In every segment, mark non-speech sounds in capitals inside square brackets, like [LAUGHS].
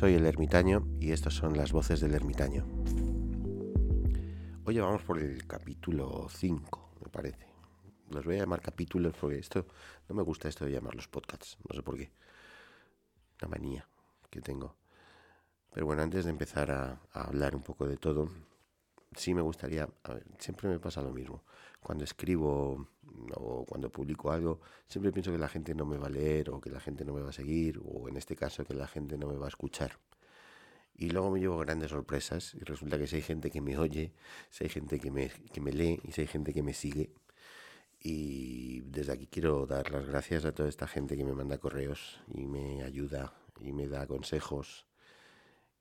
Soy el ermitaño y estas son las voces del ermitaño. Hoy vamos por el capítulo 5, me parece. Los voy a llamar capítulos porque esto no me gusta esto de llamarlos podcasts, no sé por qué. Una manía que tengo. Pero bueno, antes de empezar a hablar un poco de todo, sí me gustaría, a ver, siempre me pasa lo mismo. Cuando escribo o cuando publico algo, siempre pienso que la gente no me va a leer o que la gente no me va a seguir o en este caso que la gente no me va a escuchar. Y luego me llevo grandes sorpresas y resulta que si hay gente que me oye, si hay gente que me, que me lee y si hay gente que me sigue. Y desde aquí quiero dar las gracias a toda esta gente que me manda correos y me ayuda y me da consejos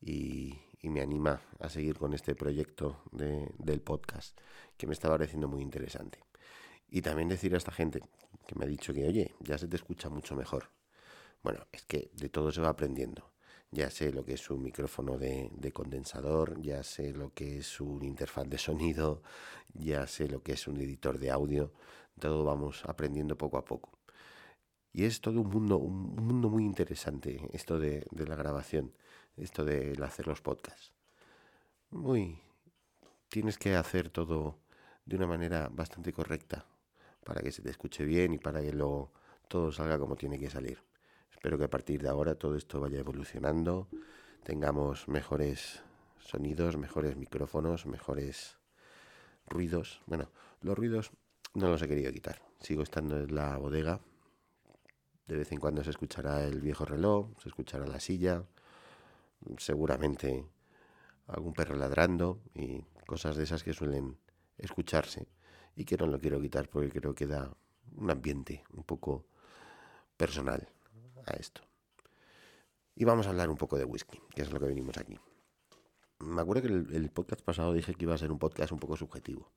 y, y me anima a seguir con este proyecto de, del podcast que me está pareciendo muy interesante. Y también decir a esta gente que me ha dicho que, oye, ya se te escucha mucho mejor. Bueno, es que de todo se va aprendiendo. Ya sé lo que es un micrófono de, de, condensador, ya sé lo que es un interfaz de sonido, ya sé lo que es un editor de audio. Todo vamos aprendiendo poco a poco. Y es todo un mundo, un mundo muy interesante esto de, de la grabación, esto de hacer los podcasts. Muy. Tienes que hacer todo de una manera bastante correcta para que se te escuche bien y para que luego todo salga como tiene que salir. Espero que a partir de ahora todo esto vaya evolucionando, tengamos mejores sonidos, mejores micrófonos, mejores ruidos. Bueno, los ruidos no los he querido quitar. Sigo estando en la bodega. De vez en cuando se escuchará el viejo reloj, se escuchará la silla, seguramente algún perro ladrando y cosas de esas que suelen escucharse y que no lo quiero quitar porque creo que da un ambiente un poco personal a esto. Y vamos a hablar un poco de whisky, que es lo que venimos aquí. Me acuerdo que el, el podcast pasado dije que iba a ser un podcast un poco subjetivo.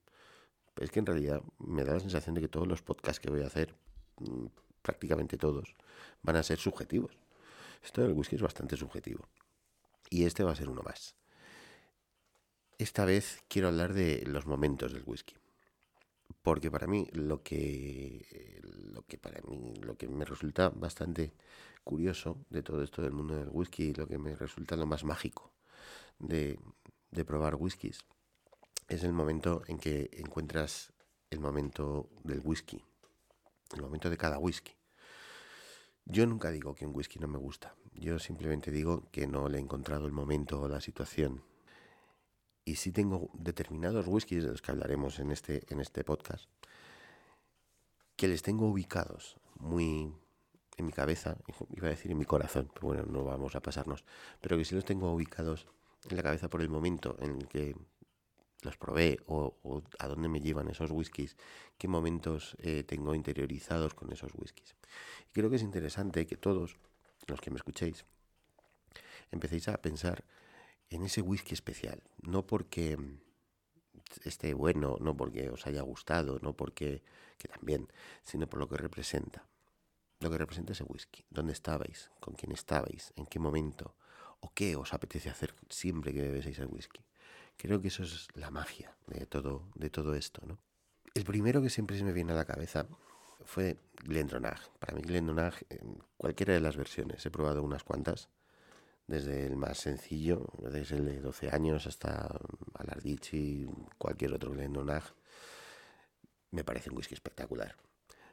Es que en realidad me da la sensación de que todos los podcasts que voy a hacer, mm, prácticamente todos, van a ser subjetivos. Esto del whisky es bastante subjetivo. Y este va a ser uno más. Esta vez quiero hablar de los momentos del whisky. Porque para mí lo que lo que para mí lo que me resulta bastante curioso de todo esto del mundo del whisky, lo que me resulta lo más mágico de, de probar whiskies, es el momento en que encuentras el momento del whisky, el momento de cada whisky. Yo nunca digo que un whisky no me gusta, yo simplemente digo que no le he encontrado el momento o la situación. Y sí tengo determinados whiskies de los que hablaremos en este, en este podcast, que les tengo ubicados muy en mi cabeza, iba a decir en mi corazón, pero bueno, no vamos a pasarnos, pero que sí los tengo ubicados en la cabeza por el momento en el que los probé o, a dónde me llevan esos whiskies, qué momentos eh, tengo interiorizados con esos whiskies. Y creo que es interesante que todos los que me escuchéis empecéis a pensar en ese whisky especial, no porque esté bueno, no porque os haya gustado, no porque que también, sino por lo que representa. Lo que representa ese whisky, dónde estabais, con quién estabais, en qué momento, o qué os apetece hacer siempre que bebéis el whisky. Creo que eso es la magia de todo, de todo esto, ¿no? El primero que siempre se me viene a la cabeza fue Glendronach. Para mí Glendronach, cualquiera de las versiones, he probado unas cuantas, desde el más sencillo, desde el de 12 años hasta Alardici, cualquier otro Glendronach, me parece un whisky espectacular.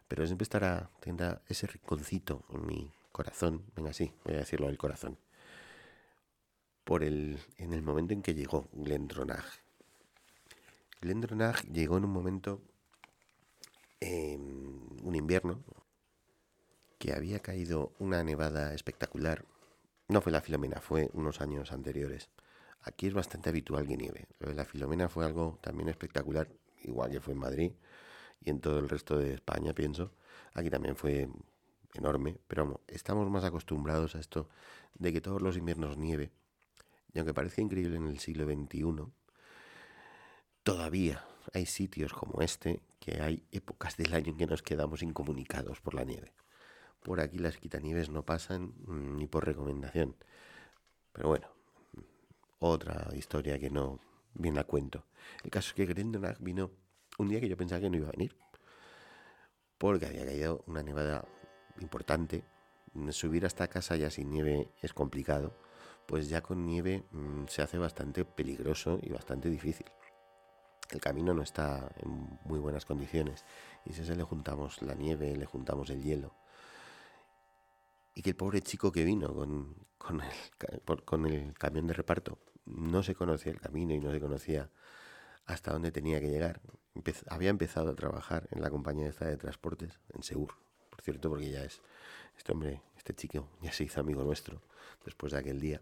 Pero siempre estará, tendrá ese rinconcito en mi corazón, venga así, voy a decirlo del corazón, por el, en el momento en que llegó Glendronach. Glendronach llegó en un momento, en un invierno, que había caído una nevada espectacular. No fue la Filomena, fue unos años anteriores. Aquí es bastante habitual que nieve. La Filomena fue algo también espectacular, igual que fue en Madrid y en todo el resto de España, pienso. Aquí también fue enorme, pero estamos más acostumbrados a esto de que todos los inviernos nieve. Y aunque parezca increíble en el siglo XXI, todavía hay sitios como este que hay épocas del año en que nos quedamos incomunicados por la nieve. Por aquí las quitanieves no pasan ni por recomendación. Pero bueno, otra historia que no viene a cuento. El caso es que Grendonach vino un día que yo pensaba que no iba a venir. Porque había caído una nevada importante, subir hasta casa ya sin nieve es complicado, pues ya con nieve mm, se hace bastante peligroso y bastante difícil. El camino no está en muy buenas condiciones y si se le juntamos la nieve, le juntamos el hielo, y que el pobre chico que vino con, con, el, con el camión de reparto no se conocía el camino y no se conocía hasta dónde tenía que llegar. había empezado a trabajar en la compañía de transportes, en Segur, por cierto, porque ya es, este hombre, este chico, ya se hizo amigo nuestro después de aquel día.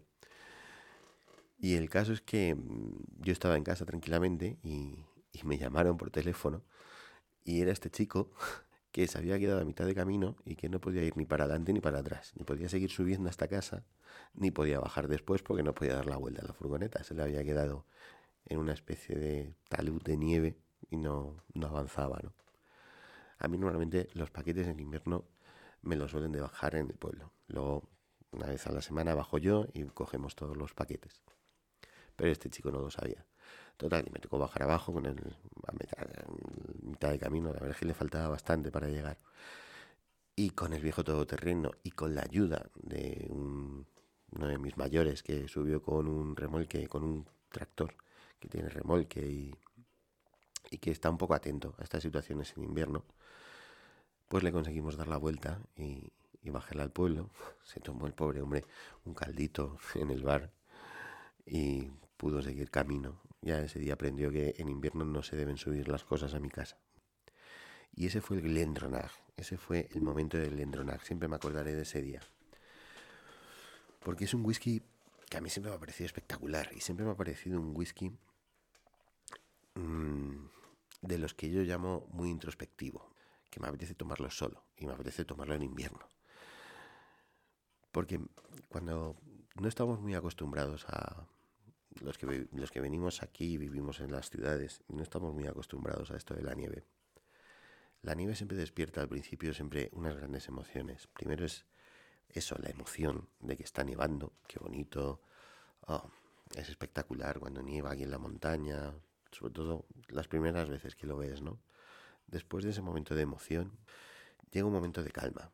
Y el caso es que mm, yo estaba en casa tranquilamente y, y me llamaron por teléfono y era este chico [LAUGHS] que se había quedado a mitad de camino y que no podía ir ni para adelante ni para atrás, ni podía seguir subiendo hasta casa, ni podía bajar después porque no podía dar la vuelta a la furgoneta. Se le había quedado en una especie de talud de nieve y no, no avanzaba, ¿no? A mí normalmente los paquetes en invierno me los suelen de bajar en el pueblo. Luego, una vez a la semana bajo yo y cogemos todos los paquetes. Pero este chico no lo sabía. Total, y me tocó bajar abajo con el, a mitad, de camino. La verdad es que le faltaba bastante para llegar. Y con el viejo todoterreno y con la ayuda de uno de mis mayores que subió con un remolque, con un tractor que tiene remolque y, y que está un poco atento a estas situaciones en invierno, pues le conseguimos dar la vuelta y, y bajarla al pueblo. [LAUGHS] Se tomó el pobre hombre un caldito en el bar y pudo seguir camino ya ese día aprendió que en invierno no se deben subir las cosas a mi casa. Y ese fue el Glendronach, ese fue el momento del Glendronach, siempre me acordaré de ese día. Porque es un whisky que a mí siempre me ha parecido espectacular y siempre me ha parecido un whisky mmm, de los que yo llamo muy introspectivo, que me apetece tomarlo solo y me apetece tomarlo en invierno. Porque cuando no estamos muy acostumbrados a, los que, los que venimos aquí y vivimos en las ciudades no estamos muy acostumbrados a esto de la nieve. La nieve siempre despierta al principio siempre unas grandes emociones. Primero es eso, la emoción de que está nevando, qué bonito. Oh, es espectacular cuando nieva aquí en la montaña, sobre todo las primeras veces que lo ves, ¿no? Después de ese momento de emoción, llega un momento de calma.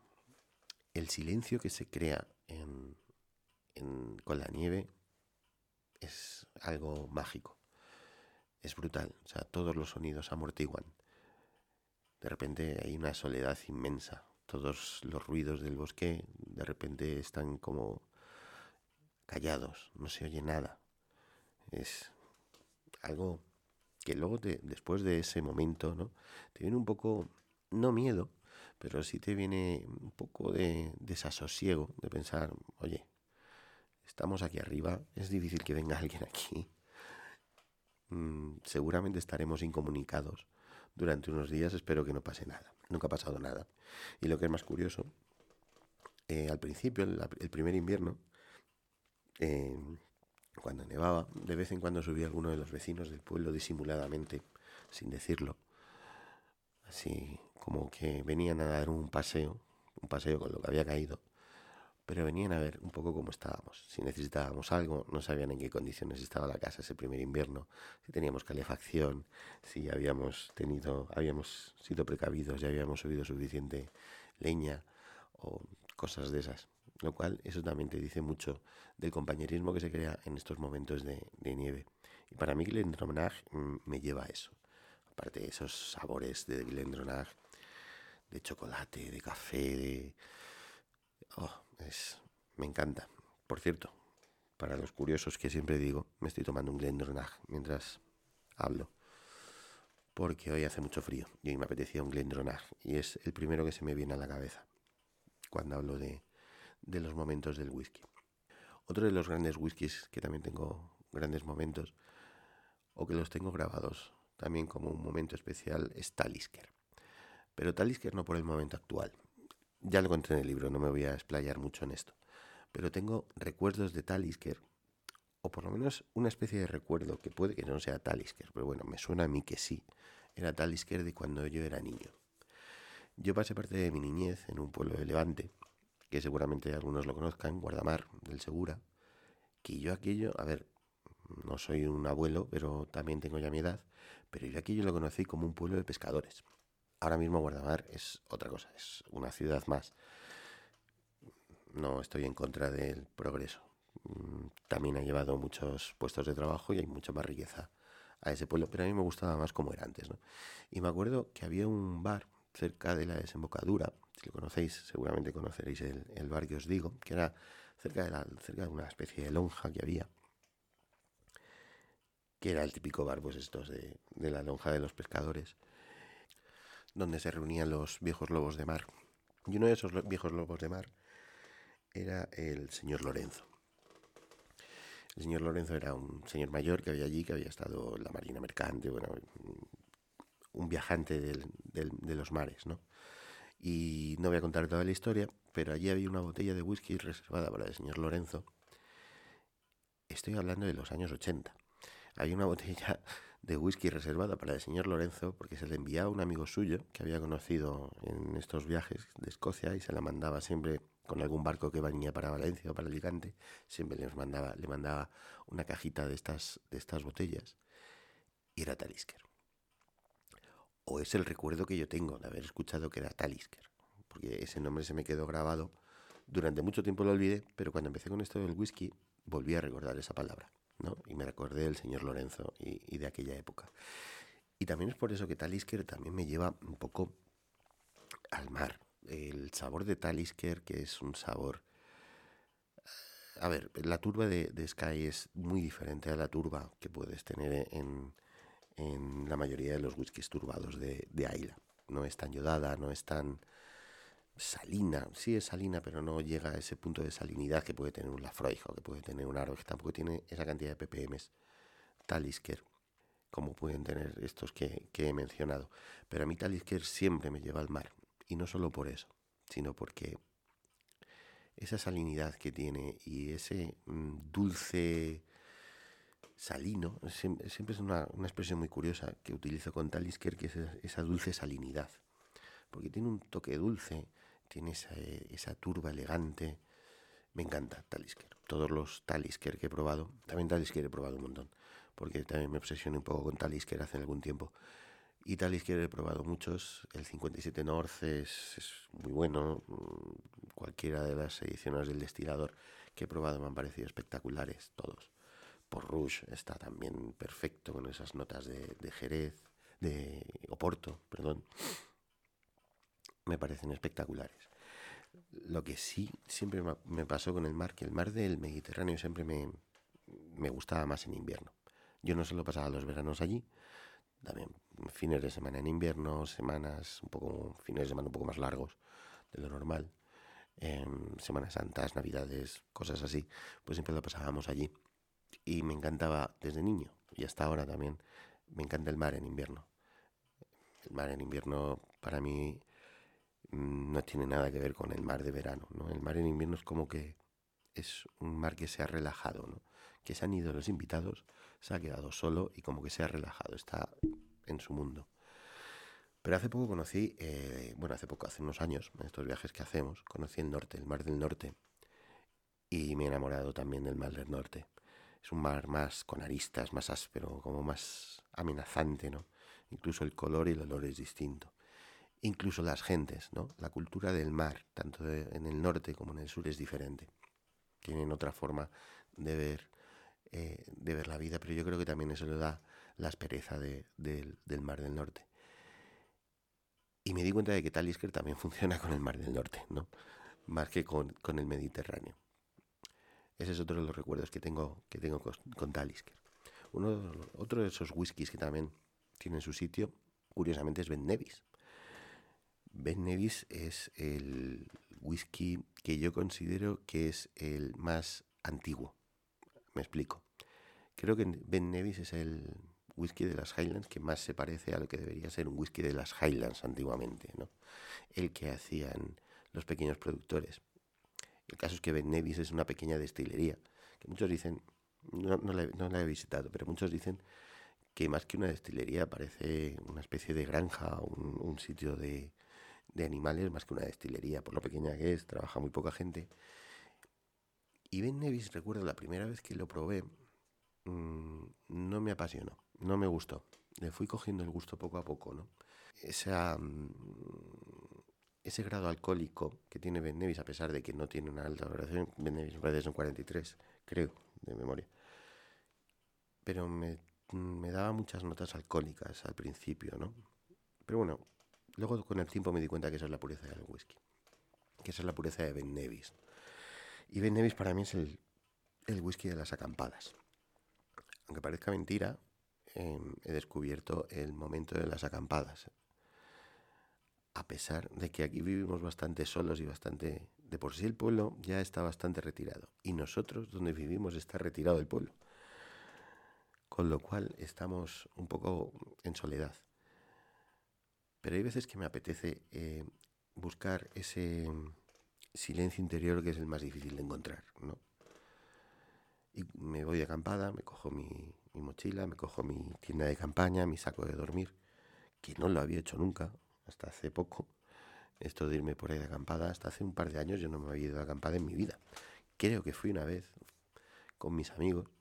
El silencio que se crea con la nieve es algo mágico. Es brutal. O sea, todos los sonidos amortiguan. De repente hay una soledad inmensa. Todos los ruidos del bosque de repente están como callados. No se oye nada. Es algo que luego después de ese momento, ¿no? Te viene un poco, no miedo, pero sí te viene un poco de desasosiego de pensar, oye, Estamos aquí arriba, es difícil que venga [LAUGHS] alguien aquí. Mm, seguramente estaremos incomunicados durante unos días, espero que no pase nada. Nunca ha pasado nada. Y lo que es más curioso, eh, al principio, el, primer invierno, eh, cuando nevaba, de vez en cuando subía alguno de los vecinos del pueblo disimuladamente, sin decirlo. Así como que venían a dar un paseo, un paseo con lo que había caído pero venían a ver un poco cómo estábamos. Si necesitábamos algo, no sabían en qué condiciones estaba la casa ese primer invierno, si teníamos calefacción, si habíamos tenido, habíamos sido precavidos, ya habíamos subido suficiente leña o cosas de esas. Lo cual, eso también te dice mucho del compañerismo que se crea en estos momentos de, nieve. Y para mí Glendronach mm, me lleva a eso. Aparte de esos sabores de Glendronach, de chocolate, de café, de... Oh, es, me encanta. Por cierto, para los curiosos que siempre digo, me estoy tomando un Glendronach mientras hablo. Porque hoy hace mucho frío y hoy me apetecía un Glendronach. Y es el primero que se me viene a la cabeza cuando hablo de, de los momentos del whisky. Otro de los grandes whiskies que también tengo grandes momentos, o que los tengo grabados también como un momento especial, es Talisker. Pero Talisker no por el momento actual, ya lo conté en el libro, no me voy a explayar mucho en esto. Pero tengo recuerdos de Talisker, o por lo menos una especie de recuerdo que puede que no sea Talisker, pero bueno, me suena a mí que sí. Era Talisker de cuando yo era niño. Yo pasé parte de mi niñez en un pueblo de Levante, que seguramente algunos lo conozcan, Guardamar, del Segura, que yo aquello, a ver, no soy un abuelo, pero también tengo ya mi edad, pero yo aquello lo conocí como un pueblo de pescadores ahora mismo Guardamar es otra cosa, es una ciudad más. no estoy en contra del progreso. Mm, también ha llevado muchos puestos de trabajo y hay mucha más riqueza a ese pueblo, pero a mí me gustaba más como era antes, ¿no? Y me acuerdo que había un bar cerca de la desembocadura, si lo conocéis, seguramente conoceréis el, bar que os digo, que era cerca de, la, cerca de una especie de lonja que había, que era el típico bar, pues estos de, de la lonja de los pescadores, donde se reunían los viejos lobos de mar. Y uno de esos viejos lobos de mar era el señor Lorenzo. El señor Lorenzo era un señor mayor que había allí, que había estado en la marina mercante, bueno, un viajante de los mares, ¿no? Y no voy a contar toda la historia, pero allí había una botella de whisky reservada para el señor Lorenzo. Estoy hablando de los años 80. Había una botella de whisky reservada para el señor Lorenzo porque se le enviaba un amigo suyo que había conocido en estos viajes de Escocia y se la mandaba siempre con algún barco que venía para Valencia o para Alicante, siempre les mandaba, le mandaba una cajita de estas, de estas botellas y era Talisker. O es el recuerdo que yo tengo de haber escuchado que era Talisker, porque ese nombre se me quedó grabado. Durante mucho tiempo lo olvidé, pero cuando empecé con esto del whisky, volví a recordar esa palabra, ¿no? Y me recordé del señor Lorenzo y, de aquella época. Y también es por eso que Talisker también me lleva un poco al mar, el sabor de Talisker, que es un sabor... A ver, la turba de, Sky es muy diferente a la turba que puedes tener en, en la mayoría de los whiskies turbados de, de Ayla. No es tan yodada, no es tan salina. Sí es salina, pero no llega a ese punto de salinidad que puede tener un Lafroig o que puede tener un que tampoco tiene esa cantidad de ppms. Talisker, como pueden tener estos que, que he mencionado. Pero a mí Talisker siempre me lleva al mar. Y no solo por eso, sino porque esa salinidad que tiene y ese mm, dulce salino, siempre, es una, expresión muy curiosa que utilizo con Talisker, que es esa dulce salinidad. Porque tiene un toque dulce, tiene esa, esa turba elegante. Me encanta Talisker. Todos los Talisker que he probado, también Talisker he probado un montón, porque también me obsesioné un poco con Talisker hace algún tiempo. Y que he probado muchos. El 57 North es, muy bueno. Mm, cualquiera de las ediciones del destilador que he probado me han parecido espectaculares, todos. Por Rouge está también perfecto con esas notas de, Jerez, de Oporto, perdón. Me parecen espectaculares. Lo que sí siempre me pasó con el mar, que el mar del Mediterráneo siempre me, me gustaba más en invierno. Yo no solo pasaba los veranos allí, también fines de semana en invierno, semanas un poco, fines de semana un poco más largos de lo normal, Semanas Santas, Navidades, cosas así, pues siempre lo pasábamos allí. Y me encantaba desde niño y hasta ahora también, me encanta el mar en invierno. El mar en invierno para mí no tiene nada que ver con el mar de verano, ¿no? El mar en invierno es como que es un mar que se ha relajado, ¿no? Que se han ido los invitados, se ha quedado solo y como que se ha relajado, está en su mundo. Pero hace poco conocí, eh, bueno, hace poco, hace unos años, en estos viajes que hacemos, conocí el norte, el mar del norte, y me he enamorado también del mar del norte. Es un mar más con aristas, más áspero, como más amenazante, ¿no? Incluso el color y el olor es distinto. Incluso las gentes, ¿no? La cultura del mar, tanto en el norte como en el sur, es diferente. Tienen otra forma de ver, eh, de ver la vida, pero yo creo que también eso le da la aspereza del Mar del Norte. Y me di cuenta de que Talisker también [LAUGHS] funciona con el Mar del Norte, ¿no? Más que con, el Mediterráneo. Ese es otro de los recuerdos que tengo, que tengo con, Talisker. Uno, otro de esos whiskies que también tienen su sitio, curiosamente, es Ben Nevis. Ben Nevis es el whisky que yo considero que es el más antiguo. Me explico. Creo que Ben Nevis es el whisky de las Highlands que más se parece a lo que debería ser un whisky de las Highlands antiguamente, ¿no? El que hacían los pequeños productores. El caso es que Ben Nevis es una pequeña destilería, que muchos dicen, no, no, la, he visitado, pero muchos dicen que más que una destilería parece una especie de granja, un, un sitio de, de animales, más que una destilería, por lo pequeña que es, trabaja muy poca gente. Y Ben Nevis, recuerdo la primera vez que lo probé, mm, no me apasionó no me gustó. Le fui cogiendo el gusto poco a poco, ¿no? Esa, mm, ese grado alcohólico que tiene Ben Nevis, a pesar de que no tiene una alta valoración, Ben Nevis me parece son 43, creo, de memoria. Pero me, me daba muchas notas alcohólicas al principio, ¿no? Pero bueno, luego con el tiempo me di cuenta que esa es la pureza del whisky, que esa es la pureza de Ben Nevis. Y Ben Nevis para mí es el, el whisky de las acampadas. Aunque parezca mentira, em, he descubierto el momento de las acampadas a pesar de que aquí vivimos bastante solos y bastante... De por sí el pueblo ya está bastante retirado. Y nosotros, donde vivimos, está retirado el pueblo. Con lo cual estamos un poco en soledad. Pero hay veces que me apetece eh, buscar ese silencio interior que es el más difícil de encontrar, ¿no? Y me voy de acampada, me cojo mi, mi mochila, me cojo mi tienda de campaña, mi saco de dormir, que no lo había hecho nunca, hasta hace poco, esto de irme por ahí de acampada, hasta hace un par de años yo no me había ido de acampada en mi vida. Creo que fui una vez con mis amigos,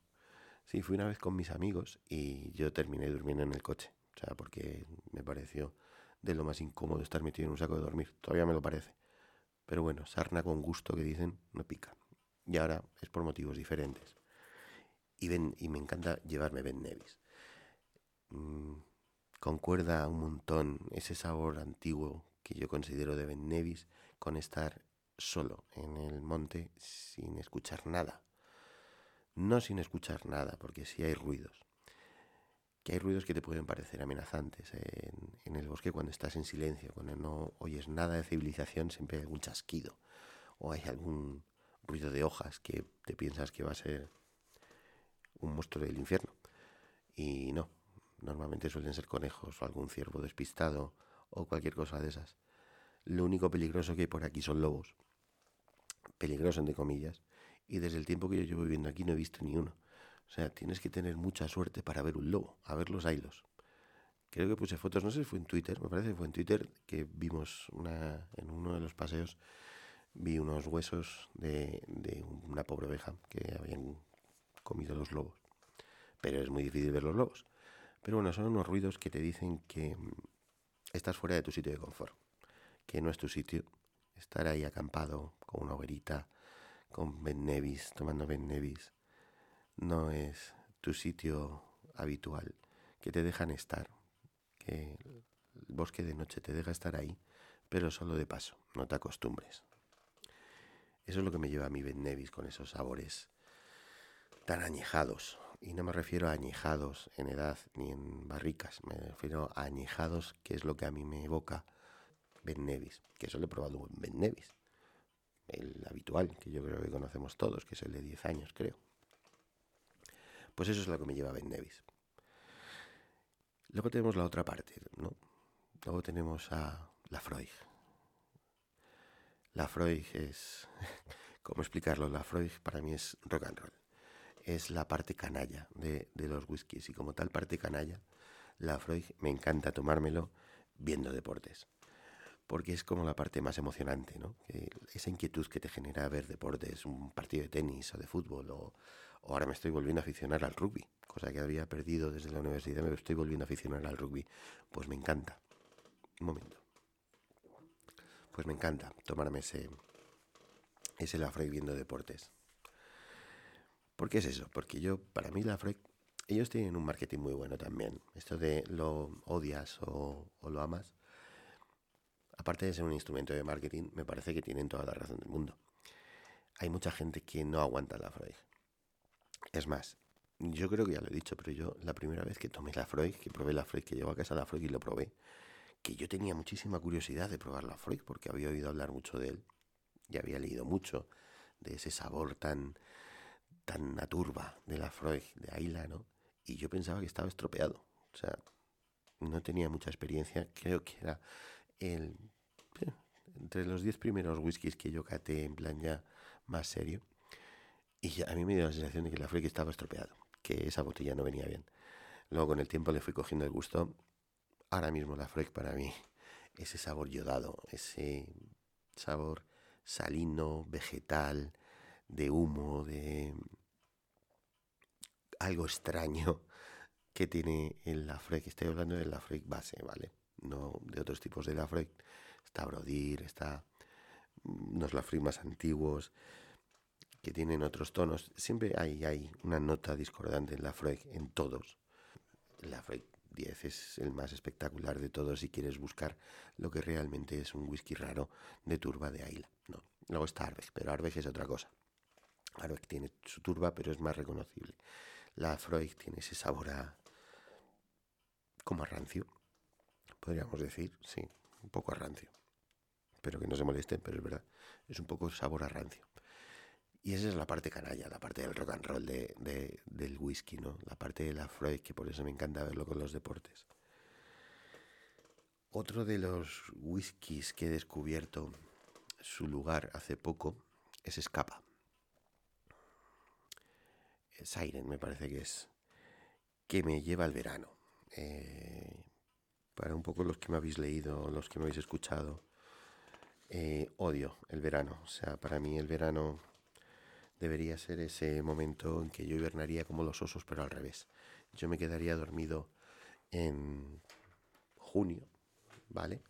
sí, fui una vez con mis amigos y yo terminé durmiendo en el coche, o sea, porque me pareció de lo más incómodo estar metido en un saco de dormir, todavía me lo parece. Pero bueno, sarna con gusto que dicen, no pica. Y ahora es por motivos diferentes. Y, ven, y me encanta llevarme Ben Nevis. Mm, concuerda un montón ese sabor antiguo que yo considero de Ben Nevis con estar solo en el monte sin escuchar nada. No sin escuchar nada, porque sí hay ruidos. Que hay ruidos que te pueden parecer amenazantes en, el bosque cuando estás en silencio, cuando no oyes nada de civilización, siempre hay algún chasquido o hay algún ruido de hojas que te piensas que va a ser un monstruo del infierno. Y no, Normalmente suelen ser conejos o algún ciervo despistado o cualquier cosa de esas. Lo único peligroso que hay por aquí son lobos. Peligroso entre comillas. Y desde el tiempo que yo llevo viviendo aquí no he visto ni uno. O sea, tienes que tener mucha suerte para ver un lobo, a ver los ailos. Creo que puse fotos, no sé si fue en Twitter, me parece que fue en Twitter que vimos una, en uno de los paseos, vi unos huesos de, de una pobre oveja que habían comido los lobos. Pero es muy difícil ver los lobos. Pero bueno, son unos ruidos que te dicen que mm, estás fuera de tu sitio de confort, que no es tu sitio. Estar ahí acampado con una hoguerita, con Ben Nevis, tomando Ben Nevis, no es tu sitio habitual, que te dejan estar, que el bosque de noche te deja estar ahí, pero solo de paso, no te acostumbres. Eso es lo que me lleva a mi Ben Nevis con esos sabores tan añejados, y no me refiero a añejados en edad ni en barricas, me refiero a añejados, que es lo que a mí me evoca Ben Nevis, que eso lo he probado en Ben Nevis, el habitual, que yo creo que conocemos todos, que es el de 10 años, creo. Pues eso es lo que me lleva Ben Nevis. Luego tenemos la otra parte, ¿no? Luego tenemos a la Freud. La Freud es, [LAUGHS] ¿cómo explicarlo? La Freud para mí es rock and roll es la parte canalla de, los whiskies. Y como tal parte canalla, la Freud me encanta tomármelo viendo deportes. Porque es como la parte más emocionante, ¿no? esa inquietud que te genera ver deportes, un partido de tenis o de fútbol, o, ahora me estoy volviendo a aficionar al rugby, cosa que había perdido desde la universidad, me estoy volviendo a aficionar al rugby. Pues me encanta. Un momento. Pues me encanta tomarme ese, ese la Freud viendo deportes. ¿Por qué es eso? Porque yo, para mí, la Freud, ellos tienen un marketing muy bueno también. Esto de lo odias o, lo amas, aparte de ser un instrumento de marketing, me parece que tienen toda la razón del mundo. Hay mucha gente que no aguanta la Freud. Es más, yo creo que ya lo he dicho, pero yo la primera vez que tomé la Freud, que probé la Freud, que llevo a casa la Freud y lo probé, que yo tenía muchísima curiosidad de probar la Freud porque había oído hablar mucho de él y había leído mucho de ese sabor tan tan naturba de la Freud, de Ayla, ¿no? Y yo pensaba que estaba estropeado. O sea, no tenía mucha experiencia. Creo que era el... Eh, entre los diez primeros whiskies que yo caté en plan ya más serio. Y a mí me dio la sensación de que la Freud estaba estropeado. Que esa botella no venía bien. Luego con el tiempo le fui cogiendo el gusto. Ahora mismo la Freud para mí, [LAUGHS] ese sabor yodado, ese sabor salino, vegetal, de humo, de algo extraño [LAUGHS] que tiene el Lafroig. Estoy hablando del Lafroig base, ¿vale? No de otros tipos de Lafroig, Está Brodir, está unos Lafroig más antiguos que tienen otros tonos. Siempre hay, hay una nota discordante en Lafroig, en todos. Lafroig 10 es el más espectacular de todos si quieres buscar lo que realmente es un whisky raro de turba de Aila. No. Luego está Arbeck, pero Arbeck es otra cosa. Arbeck tiene su turba, pero es más reconocible. La Freud tiene ese sabor a... como a rancio, podríamos decir, sí, un poco a rancio. Pero que no se molesten, pero es verdad, es un poco sabor a rancio. Y esa es la parte canalla, la parte del rock and roll de, del whisky, ¿no? La parte de la Freud, que por eso me encanta verlo con los deportes. Otro de los whiskies que he descubierto su lugar hace poco es Escapa. Siren me parece que es, que me lleva al verano. Eh, para un poco los que me habéis leído, los que me habéis escuchado, eh, odio el verano. O sea, para mí el verano debería ser ese momento en que yo hibernaría como los osos, pero al revés. Yo me quedaría dormido en junio, ¿vale?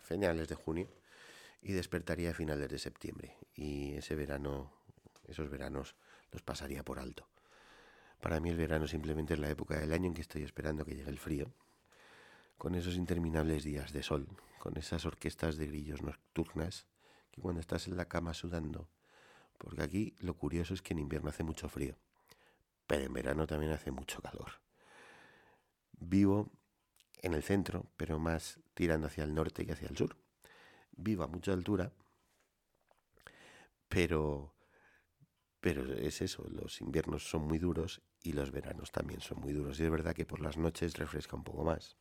finales de junio, y despertaría a finales de septiembre. Y ese verano, esos veranos, los pasaría por alto. Para mí el verano simplemente es la época del año en que estoy esperando que llegue el frío, con esos interminables días de sol, con esas orquestas de grillos nocturnas, que cuando estás en la cama sudando, porque aquí lo curioso es que en invierno hace mucho frío, pero en verano también hace mucho calor. Vivo en el centro, pero más tirando hacia el norte que hacia el sur. Vivo a mucha altura, pero pero es eso, los inviernos son muy duros y los veranos también son muy duros. Y es verdad que por las noches refresca un poco más.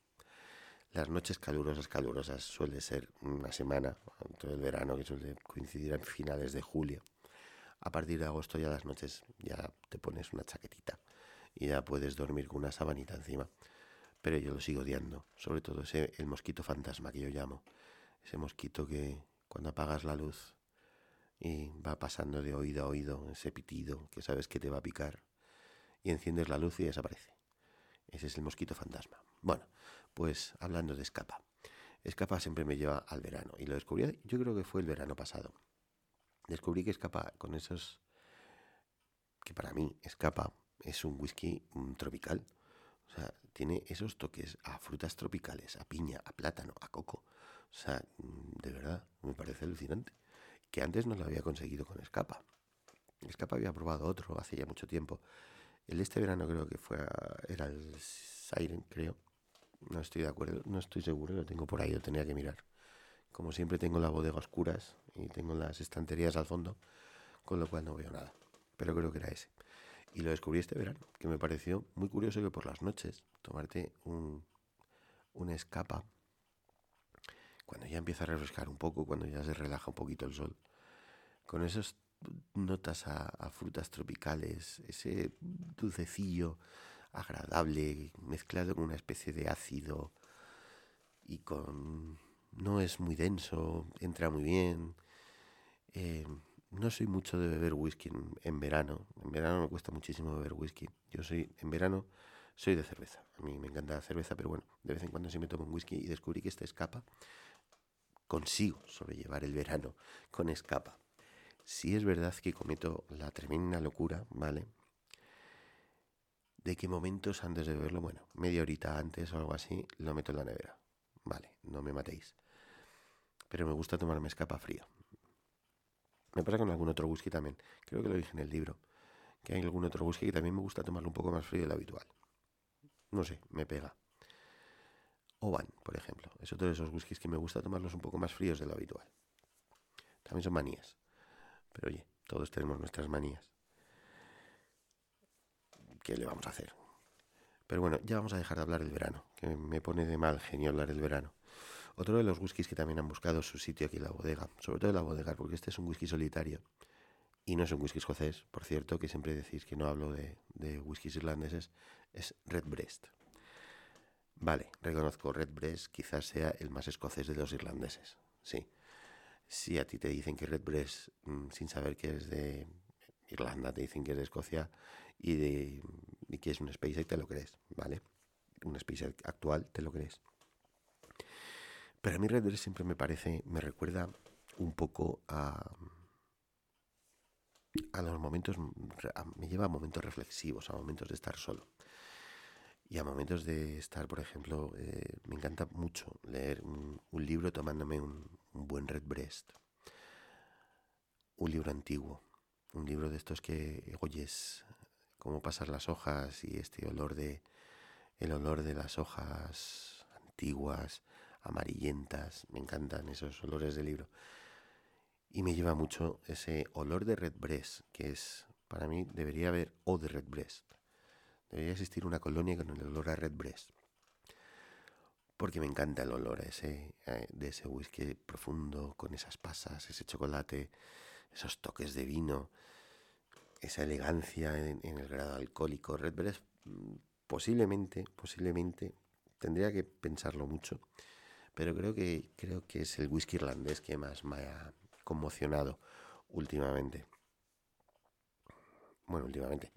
Las noches calurosas, calurosas suele ser una semana, todo el verano que suele coincidir en finales de julio. A partir de agosto ya las noches ya te pones una chaquetita y ya puedes dormir con una sabanita encima. Pero yo lo sigo odiando, sobre todo ese el mosquito fantasma que yo llamo. Ese mosquito que cuando apagas la luz y va pasando de oído a oído ese pitido que sabes que te va a picar y enciendes la luz y desaparece. Ese es el mosquito fantasma. Bueno, pues hablando de escapa. Escapa siempre me lleva al verano y lo descubrí, yo creo que fue el verano pasado. Descubrí que escapa con esos que para mí escapa es un whisky mm, tropical. O sea, tiene esos toques a frutas tropicales, a piña, a plátano, a coco. O sea, mm, de verdad, me parece alucinante que antes no lo había conseguido con Escapa. Escapa había probado otro hace ya mucho tiempo. El este verano creo que fue era el Siren, creo. No estoy de acuerdo, no estoy seguro, lo tengo por ahí, lo tenía que mirar. Como siempre tengo la bodega oscuras y tengo las estanterías al fondo, con lo cual no veo nada. Pero creo que era ese. Y lo descubrí este verano, que me pareció muy curioso que por las noches tomarte un, escapa cuando ya empieza a refrescar un poco, cuando ya se relaja un poquito el sol, con esas notas a, frutas tropicales, ese dulcecillo agradable mezclado con una especie de ácido y con no es muy denso, entra muy bien. Eh, no soy mucho de beber whisky en, verano. En verano me cuesta muchísimo beber whisky. Yo soy, en verano, soy de cerveza. A mí me encanta la cerveza, pero bueno, de vez en cuando sí me tomo un whisky y descubrí que esta escapa consigo sobrellevar el verano con escapa. Si es verdad que cometo la tremenda locura, ¿vale? De qué momentos antes de beberlo, bueno, media horita antes o algo así, lo meto en la nevera. Vale, no me matéis. Pero me gusta tomarme escapa fría. Me pasa con algún otro whisky también. Creo que lo dije en el libro. Que hay algún otro whisky que también me gusta tomarlo un poco más frío de lo habitual. No sé, me pega. Oban, por ejemplo. Es otro de esos whiskies que me gusta tomarlos un poco más fríos de lo habitual. También son manías. Pero oye, todos tenemos nuestras manías. ¿Qué le vamos a hacer? Pero bueno, ya vamos a dejar de hablar del verano, que me pone de mal genio hablar del verano. Otro de los whiskies que también han buscado su sitio aquí en la bodega, sobre todo en la bodega, porque este es un whisky solitario y no es un whisky escocés, por cierto, que siempre decís que no hablo de, de whiskies irlandeses, es Redbreast. Vale, reconozco, Redbreast quizás sea el más escocés de los irlandeses, sí. Si a ti te dicen que Redbreast, mm, sin saber que es de Irlanda, te dicen que es de Escocia y, que es un Space te lo crees, ¿vale? Un Space actual, te lo crees. Pero a mí Red Breast siempre me parece, me recuerda un poco a, a los momentos, me lleva a momentos reflexivos, a momentos de estar solo. Y a momentos de estar, por ejemplo, eh, me encanta mucho leer un, libro tomándome un, un, buen Redbreast. Un libro antiguo. Un libro de estos que oyes cómo pasan las hojas y este olor de el olor de las hojas antiguas, amarillentas. Me encantan esos olores de libro. Y me lleva mucho ese olor de Redbreast, que es, para mí, debería haber o de Redbreast. Debería existir una colonia con el olor a Redbreast. Porque me encanta el olor ese, eh, de ese whisky profundo, con esas pasas, ese chocolate, esos toques de vino, esa elegancia en, el grado alcohólico. Redbreast mm, posiblemente, posiblemente, tendría que pensarlo mucho, pero creo que, creo que es el whisky irlandés que más me ha, conmocionado últimamente. Bueno, últimamente,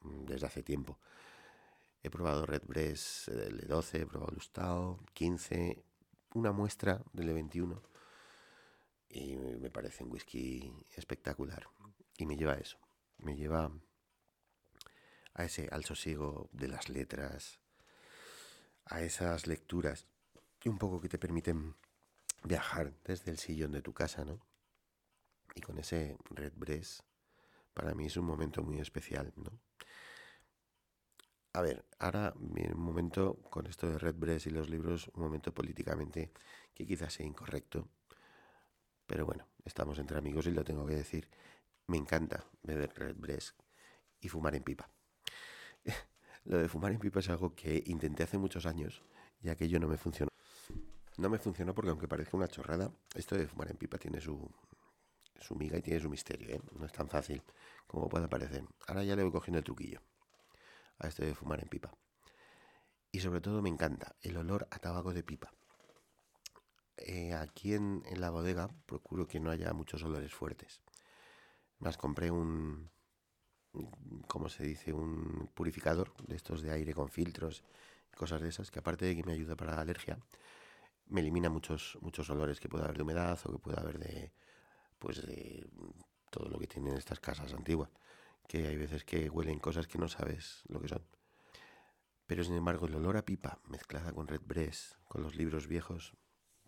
mm, desde hace tiempo. He probado Red Breast del E12, he probado Lustao, 15, una muestra del E21 y me parece un whisky espectacular. Y me lleva a eso, me lleva a ese al sosiego de las letras, a esas lecturas un poco que te permiten viajar desde el sillón de tu casa, ¿no? y con ese Red Breast, para mí es un momento muy especial, ¿no? A ver, ahora un momento con esto de Red Breast y los libros, un momento políticamente que quizás sea incorrecto, pero bueno, estamos entre amigos y lo tengo que decir. Me encanta beber Red Breast y fumar en pipa. [LAUGHS] lo de fumar en pipa es algo que intenté hace muchos años y aquello no me funcionó. No me funcionó porque aunque parezca una chorrada, esto de fumar en pipa tiene su, su miga y tiene su misterio, ¿eh? No es tan fácil como puede parecer. Ahora ya le voy cogiendo el truquillo a este de fumar en pipa. Y sobre todo me encanta el olor a tabaco de pipa. Eh, aquí en, la bodega procuro que no haya muchos olores fuertes. Más compré un, ¿cómo se dice? Un purificador de estos de aire con filtros y cosas de esas, que aparte de que me ayuda para la alergia, me elimina muchos, muchos olores que pueda haber de humedad o que pueda haber de, pues de todo lo que tienen estas casas antiguas, que hay veces que huelen cosas que no sabes lo que son. Pero sin embargo el olor a pipa mezclada con Red Breast, con los libros viejos,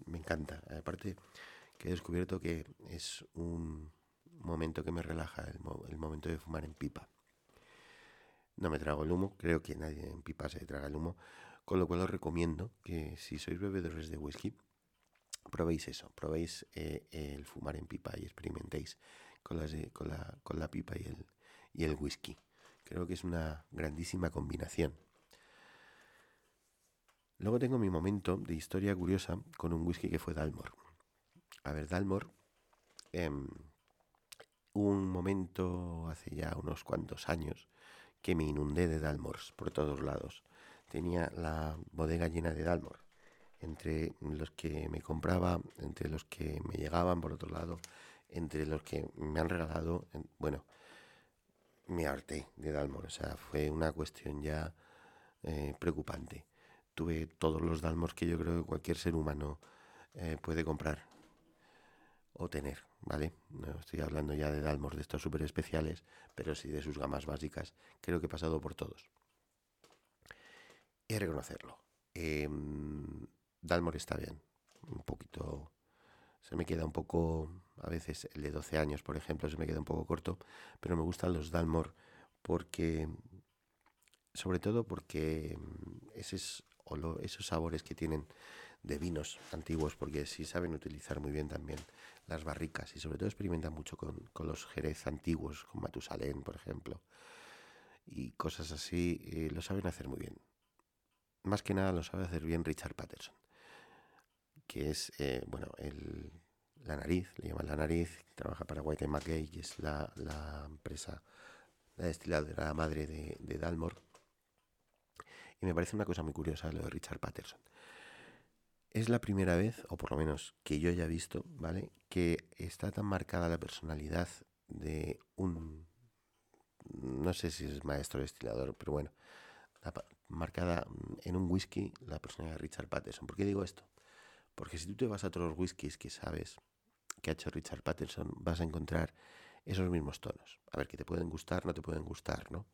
me encanta. Aparte que he descubierto que es un momento que me relaja, el, el momento de fumar en pipa. No me trago el humo, creo que nadie en pipa se traga el humo, con lo cual os recomiendo que si sois bebedores de whisky, probéis eso, probéis eh, el fumar en pipa y experimentéis con, con, la, con la pipa y el, y el whisky. Creo que es una grandísima combinación. Luego tengo mi momento de historia curiosa con un whisky que fue Dalmor. A ver, Dalmor, em, un momento hace ya unos cuantos años que me inundé de Dalmors por todos lados. Tenía la bodega llena de Dalmor entre los que me compraba, entre los que me llegaban por otro lado, entre los que me han regalado, bueno, me harté de Dalmor, o sea, fue una cuestión ya eh, preocupante. Tuve todos los Dalmors que yo creo que cualquier ser humano eh, puede comprar o tener, ¿vale? No estoy hablando ya de Dalmors de estos súper especiales, pero sí de sus gamas básicas. Creo que he pasado por todos. Y reconocerlo. Em, Dalmor está bien. Un poquito. Se me queda un poco. A veces el de 12 años, por ejemplo, se me queda un poco corto. Pero me gustan los Dalmor porque. Sobre todo porque esos, esos sabores que tienen de vinos antiguos, porque sí saben utilizar muy bien también las barricas y sobre todo experimentan mucho con, con los jerez antiguos, con Matusalén, por ejemplo, y cosas así, eh, lo saben hacer muy bien. Más que nada lo sabe hacer bien Richard Patterson que es, eh, bueno, el, la nariz, le llaman la nariz, trabaja para White McGay, que es la, la empresa, la destiladora madre de, de Dalmor. Y me parece una cosa muy curiosa lo de Richard Patterson. Es la primera vez, o por lo menos que yo haya visto, ¿vale? Que está tan marcada la personalidad de un. No sé si es maestro destilador, pero bueno. Marcada en un whisky la personalidad de Richard Patterson. ¿Por qué digo esto? Porque si tú te vas a otros whiskies que sabes que ha hecho Richard Patterson, vas a encontrar esos mismos tonos. A ver, que te pueden gustar, no te pueden gustar, ¿no?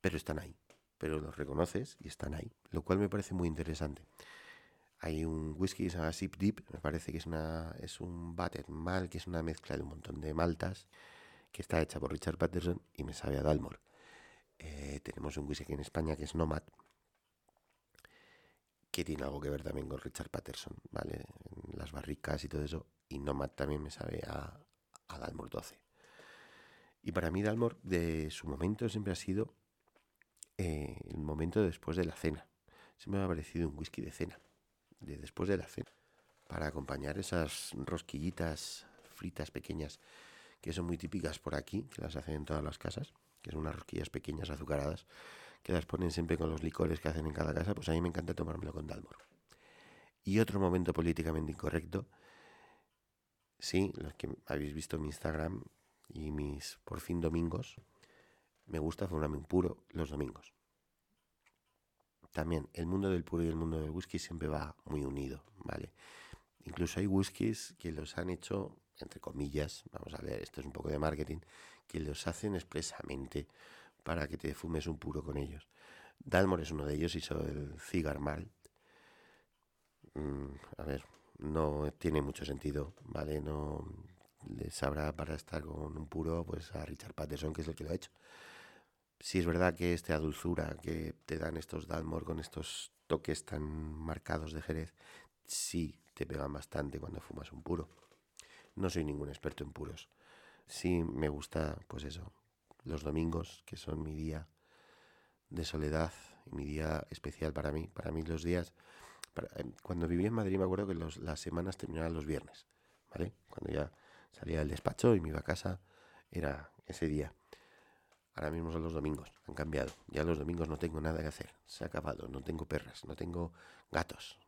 Pero están ahí. Pero los reconoces y están ahí. Lo cual me parece muy interesante. Hay un whisky que se llama Sip Deep, me parece que es, una, es un Battered Mal, que es una mezcla de un montón de maltas, que está hecha por Richard Patterson y me sabe a Dalmor. Eh, tenemos un whisky en España que es Nomad, que tiene algo que ver también con Richard Patterson, ¿vale? las barricas y todo eso. Y Nomad también me sabe a, a Dalmor 12. Y para mí Dalmor de su momento siempre ha sido eh, el momento después de la cena. Siempre me ha parecido un whisky de cena, de después de la cena, para acompañar esas rosquillitas fritas pequeñas que son muy típicas por aquí, que las hacen en todas las casas, que son unas rosquillas pequeñas azucaradas, que las ponen siempre con los licores que hacen en cada casa, pues a mí me encanta tomármelo con Dalmor. Y otro momento políticamente incorrecto, sí, los que habéis visto mi Instagram y mis por fin domingos, me gusta fumarme un puro los domingos. También el mundo del puro y el mundo del whisky siempre va muy unido, ¿vale? Incluso hay whiskies que los han hecho, entre comillas, vamos a ver, esto es un poco de marketing, que los hacen expresamente para que te fumes un puro con ellos. Dalmor es uno de ellos, hizo el Cigar Malt. Mm, a ver, no tiene mucho sentido, ¿vale? No le sabrá para estar con un puro, pues a Richard Patterson, que es el que lo ha hecho. Si es verdad que esta dulzura que te dan estos Dalmor con estos toques tan marcados de Jerez, sí te pegan bastante cuando fumas un puro. No soy ningún experto en puros. Sí me gusta, pues eso, los domingos, que son mi día de soledad, mi día especial para mí. Para mí los días... Em, cuando viví en Madrid me acuerdo que las semanas terminaban los viernes, ¿vale? Cuando ya salía del despacho y me iba a casa, era ese día. Ahora mismo son los domingos, han cambiado. Ya los domingos no tengo nada que hacer, se ha acabado, no tengo perras, no tengo gatos.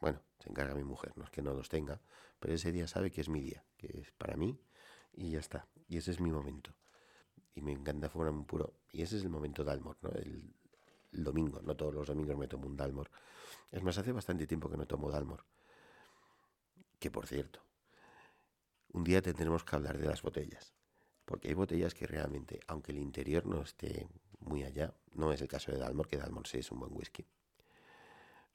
Bueno, se encarga mi mujer, no es que no los tenga, pero ese día sabe que es mi día, que es para mí y ya está. Y ese es mi momento. Y me encanta fumar un puro. Y ese es el momento Dalmor, ¿no? El, el domingo, no todos los domingos me tomo un Dalmor. Es más, hace bastante tiempo que no tomo Dalmor. Que por cierto, un día tendremos que hablar de las botellas porque hay botellas que realmente, aunque el interior no esté muy allá, no es el caso de Dalmor, que Dalmor sí es un buen whisky,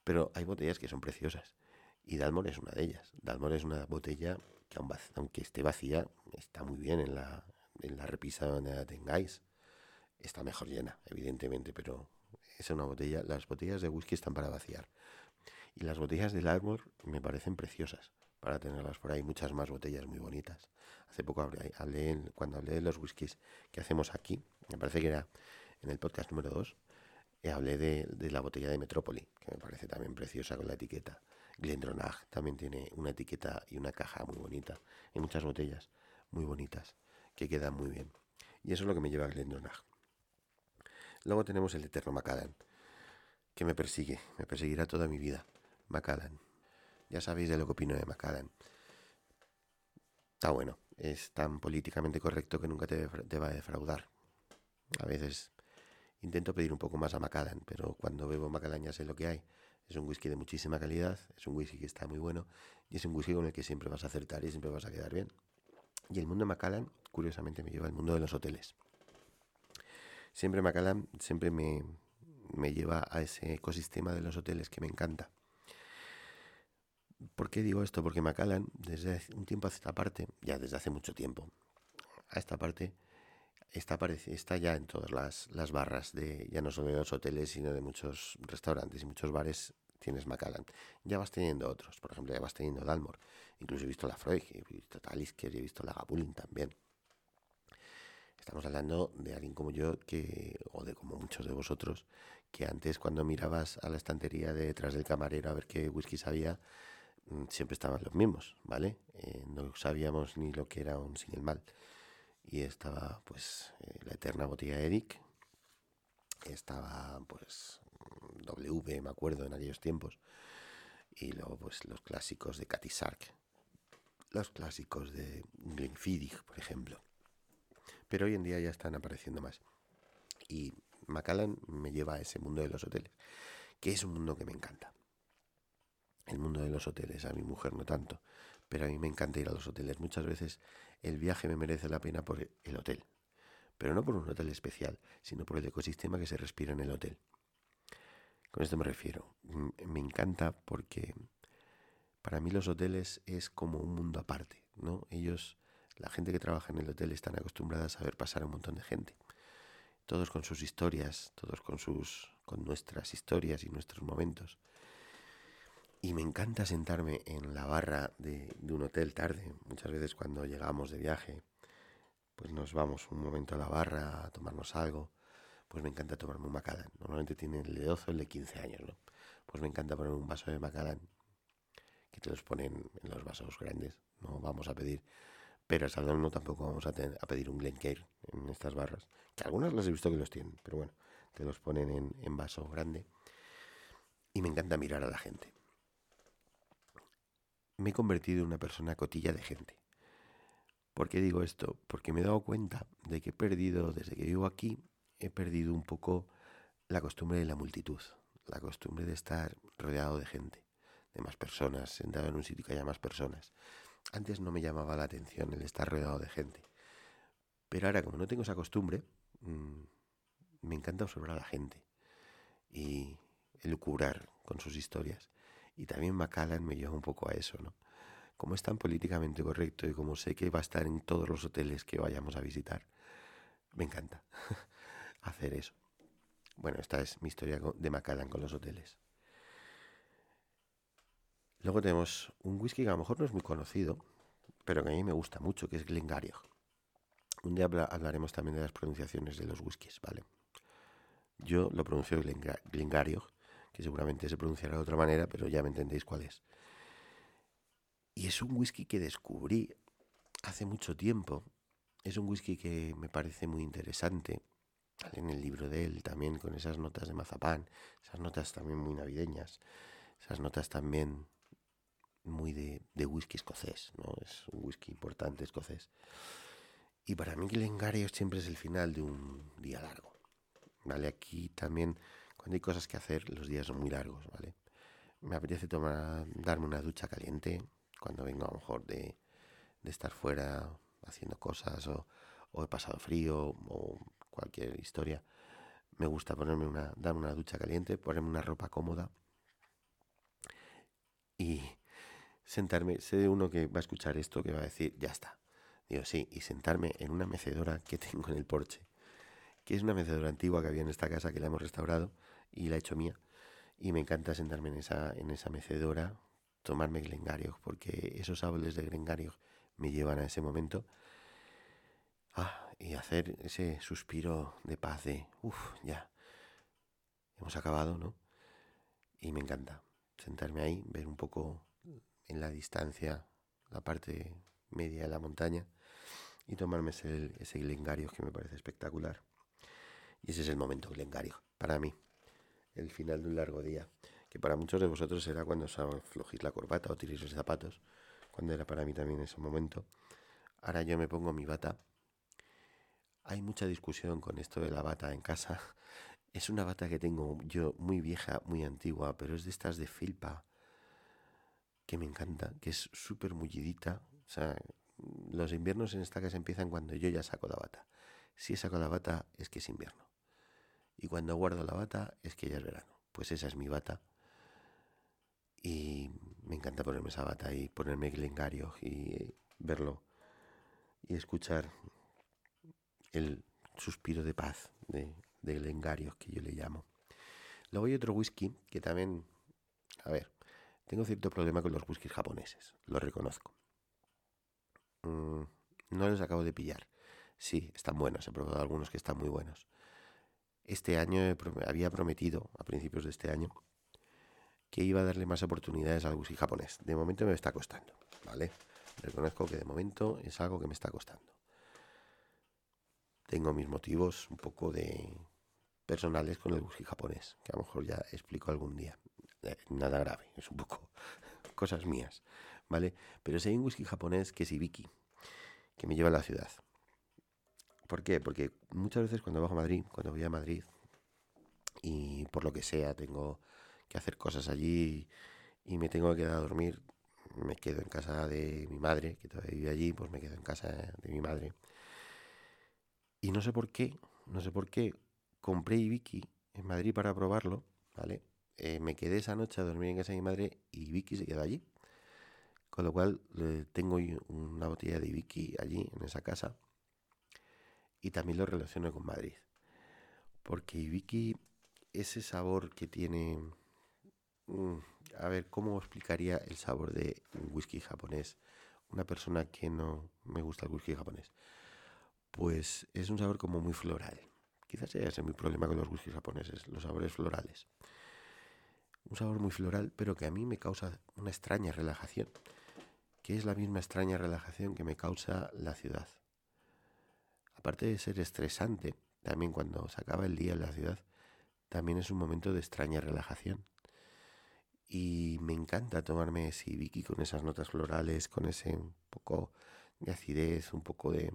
pero hay botellas que son preciosas y Dalmor es una de ellas. Dalmor es una botella que aunque esté vacía, está muy bien en la, en la repisa donde la tengáis. Está mejor llena, evidentemente, pero es una botella. Las botellas de whisky están para vaciar. Y las botellas de Dalmor me parecen preciosas para tenerlas por ahí, muchas más botellas muy bonitas. Hace poco hablé, cuando hablé de los whiskies que hacemos aquí, me parece que era en el podcast número 2, eh, hablé de, la botella de Metrópoli, que me parece también preciosa con la etiqueta. Glendronach también tiene una etiqueta y una caja muy bonita. Hay muchas botellas muy bonitas que quedan muy bien. Y eso es lo que me lleva a Glendronach. Luego tenemos el Eterno Macallan, que me persigue, me perseguirá toda mi vida. Macallan. Ya sabéis de lo que opino de Macallan. Está bueno, es tan políticamente correcto que nunca te, va a defraudar. A veces intento pedir un poco más a Macallan, pero cuando bebo Macallan ya sé lo que hay. Es un whisky de muchísima calidad, es un whisky que está muy bueno y es un whisky con el que siempre vas a acertar y siempre vas a quedar bien. Y el mundo de Macallan, curiosamente, me lleva al mundo de los hoteles. Siempre Macallan, siempre me, me lleva a ese ecosistema de los hoteles que me encanta. ¿Por qué digo esto? Porque Macallan, desde un tiempo a esta parte, ya desde hace mucho tiempo, a esta parte, está, está ya en todas las, las, barras, de ya no solo de los hoteles, sino de muchos restaurantes y muchos bares tienes Macallan. Ya vas teniendo otros, por ejemplo, ya vas teniendo Dalmor. Incluso he visto la Freud, he visto Talisker, he visto la Gabulin también. Estamos hablando de alguien como yo, que, o de como muchos de vosotros, que antes cuando mirabas a la estantería de detrás del camarero a ver qué whisky había, Mm, siempre estaban los mismos, ¿vale? Eh, no sabíamos ni lo que era un single mal. Y estaba, pues, eh, la eterna botella Eric. Estaba, pues, W, me acuerdo, en aquellos tiempos. Y luego, pues, los clásicos de Cathy Sark. Los clásicos de Glenfiddich, por ejemplo. Pero hoy en día ya están apareciendo más. Y Macallan me lleva a ese mundo de los hoteles, que es un mundo que me encanta el mundo de los hoteles, a mi mujer no tanto, pero a mí me encanta ir a los hoteles. Muchas veces el viaje me merece la pena por el hotel, pero no por un hotel especial, sino por el ecosistema que se respira en el hotel. Con esto me refiero. Me encanta porque para mí los hoteles es como un mundo aparte, ¿no? Ellos, la gente que trabaja en el hotel están acostumbradas a ver pasar a un montón de gente. Todos con sus historias, todos con sus con nuestras historias y nuestros momentos. Y me encanta sentarme en la barra de, un hotel tarde. Muchas veces cuando llegamos de viaje, pues nos vamos un momento a la barra a tomarnos algo. Pues me encanta tomarme un Macallan. Normalmente tiene el de 12 o el de 15 años, ¿no? Pues me encanta poner un vaso de Macallan, que te los ponen en los vasos grandes. No vamos a pedir pero al no tampoco vamos a, a pedir un Glencairn en estas barras, que algunas las he visto que los tienen, pero bueno, te los ponen en, en vaso grande. Y me encanta mirar a la gente me he convertido en una persona cotilla de gente. ¿Por qué digo esto? Porque me he dado cuenta de que he perdido, desde que vivo aquí, he perdido un poco la costumbre de la multitud, la costumbre de estar rodeado de gente, de más personas, sentado en un sitio que haya más personas. Antes no me llamaba la atención el estar rodeado de gente. Pero ahora, como no tengo esa costumbre, mm, me encanta observar a la gente y elucubrar con sus historias. Y también Macallan me lleva un poco a eso, ¿no? Como es tan políticamente correcto y como sé que va a estar en todos los hoteles que vayamos a visitar, me encanta [LAUGHS] hacer eso. Bueno, esta es mi historia de Macallan con los hoteles. Luego tenemos un whisky que a lo mejor no es muy conocido, pero que a mí me gusta mucho, que es Glengarioch. Un día hablaremos también de las pronunciaciones de los whiskies, ¿vale? Yo lo pronuncio Glengarioch que seguramente se pronunciará de otra manera, pero ya me entendéis cuál es. Y es un whisky que descubrí hace mucho tiempo. Es un whisky que me parece muy interesante. En el libro de él también con esas notas de mazapán, esas notas también muy navideñas, esas notas también muy de, de whisky escocés, ¿no? Es un whisky importante escocés. Y para mí Glengarry siempre es el final de un día largo. ¿Vale? Aquí también cuando hay cosas que hacer, los días son muy largos, ¿vale? Me apetece tomar, darme una ducha caliente cuando vengo a lo mejor de, estar fuera haciendo cosas o, he pasado frío o cualquier historia. Me gusta ponerme una, darme una ducha caliente, ponerme una ropa cómoda y sentarme. Sé de uno que va a escuchar esto que va a decir, ya está. Digo, sí, y sentarme en una mecedora que tengo en el porche, que es una mecedora antigua que había en esta casa que la hemos restaurado y la he hecho mía. Y me encanta sentarme en esa, en esa mecedora, tomarme Glengario, porque esos árboles de Glengario me llevan a ese momento. Ah, y hacer ese suspiro de paz de, uff, ya, hemos acabado, ¿no? Y me encanta sentarme ahí, ver un poco en la distancia la parte media de la montaña y tomarme ese, ese que me parece espectacular. Y ese es el momento Glengario para mí el final de un largo día, que para muchos de vosotros será cuando os aflojéis la corbata o tiréis los zapatos, cuando era para mí también ese momento. Ahora yo me pongo mi bata. Hay mucha discusión con esto de la bata en casa. [LAUGHS] Es una bata que tengo yo muy vieja, muy antigua, pero es de estas de filpa que me encanta, que es súper mullidita. O sea, los inviernos en esta casa empiezan cuando yo ya saco la bata. Si saco la bata es que es invierno. Y cuando guardo la bata es que ya es verano. Pues esa es mi bata. Y me encanta ponerme esa bata y ponerme Glengario y verlo y escuchar el suspiro de paz de, de que yo le llamo. Luego hay otro whisky que también, a ver, tengo cierto problema con los whiskies japoneses, lo reconozco. Mm, no los acabo de pillar. Sí, están buenos, he probado algunos que están muy buenos. Este año había prometido, a principios de este año, que iba a darle más oportunidades al whisky japonés. De momento me está costando, ¿vale? Reconozco que de momento es algo que me está costando. Tengo mis motivos un poco de personales con el whisky japonés, que a lo mejor ya explico algún día. Eh, nada grave, es un poco [LAUGHS] cosas mías, ¿vale? Pero si hay un whisky japonés que es Ibiki, que me lleva a la ciudad. ¿Por qué? Porque muchas veces cuando bajo a Madrid, cuando voy a Madrid, y por lo que sea tengo que hacer cosas allí y me tengo que quedar a dormir, me quedo en casa de mi madre, que todavía vive allí, pues me quedo en casa de mi madre. Y no sé por qué, no sé por qué, compré Ibiki en Madrid para probarlo, ¿vale? Eh, me quedé esa noche a dormir en casa de mi madre y Ibiki se quedó allí. Con lo cual tengo una botella de Ibiki allí, en esa casa. Y también lo relaciono con Madrid. Porque Ibiki, ese sabor que tiene... Mm, a ver, ¿cómo explicaría el sabor de un whisky japonés? Una persona que no me gusta el whisky japonés. Pues es un sabor como muy floral. Quizás sea ese mi problema con los whiskies japoneses, los sabores florales. Un sabor muy floral, pero que a mí me causa una extraña relajación que es la misma extraña relajación que me causa la ciudad. Aparte de ser estresante, también cuando se acaba el día en la ciudad, también es un momento de extraña relajación. Y me encanta tomarme Vicky con esas notas florales, con ese poco de acidez, un poco de...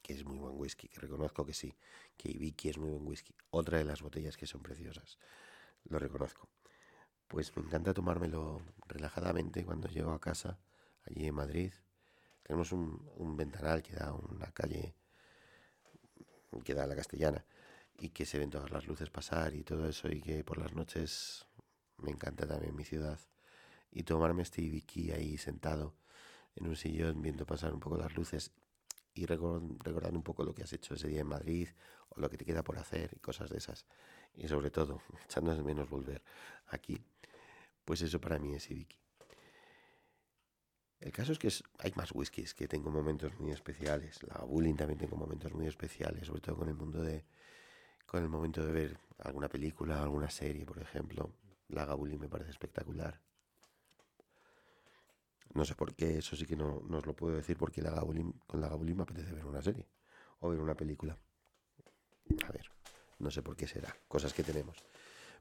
que es muy buen whisky, que reconozco que sí, que Vicky es muy buen whisky. Otra de las botellas que son preciosas, lo reconozco pues me encanta tomármelo relajadamente cuando llego a casa, allí en Madrid. Tenemos un, ventanal que da una calle que da a la castellana y que se ven todas las luces pasar y todo eso y que por las noches me encanta también mi ciudad. Y tomarme este ibiki ahí sentado en un sillón viendo pasar un poco las luces y recordando un poco lo que has hecho ese día en Madrid o lo que te queda por hacer y cosas de esas. Y sobre todo [LAUGHS] echándonos menos volver aquí. Pues eso para mí es Ibiki. El caso es que hay más whiskies que tengo momentos muy especiales. La Bullying también tengo momentos muy especiales, sobre todo con el mundo de. con el momento de ver alguna película, alguna serie, por ejemplo. La Gabulín me parece espectacular. No sé por qué, eso sí que no, os lo puedo decir, porque la Gabulín, con la Gabulín me apetece ver una serie o ver una película. A ver, no sé por qué será, cosas que tenemos.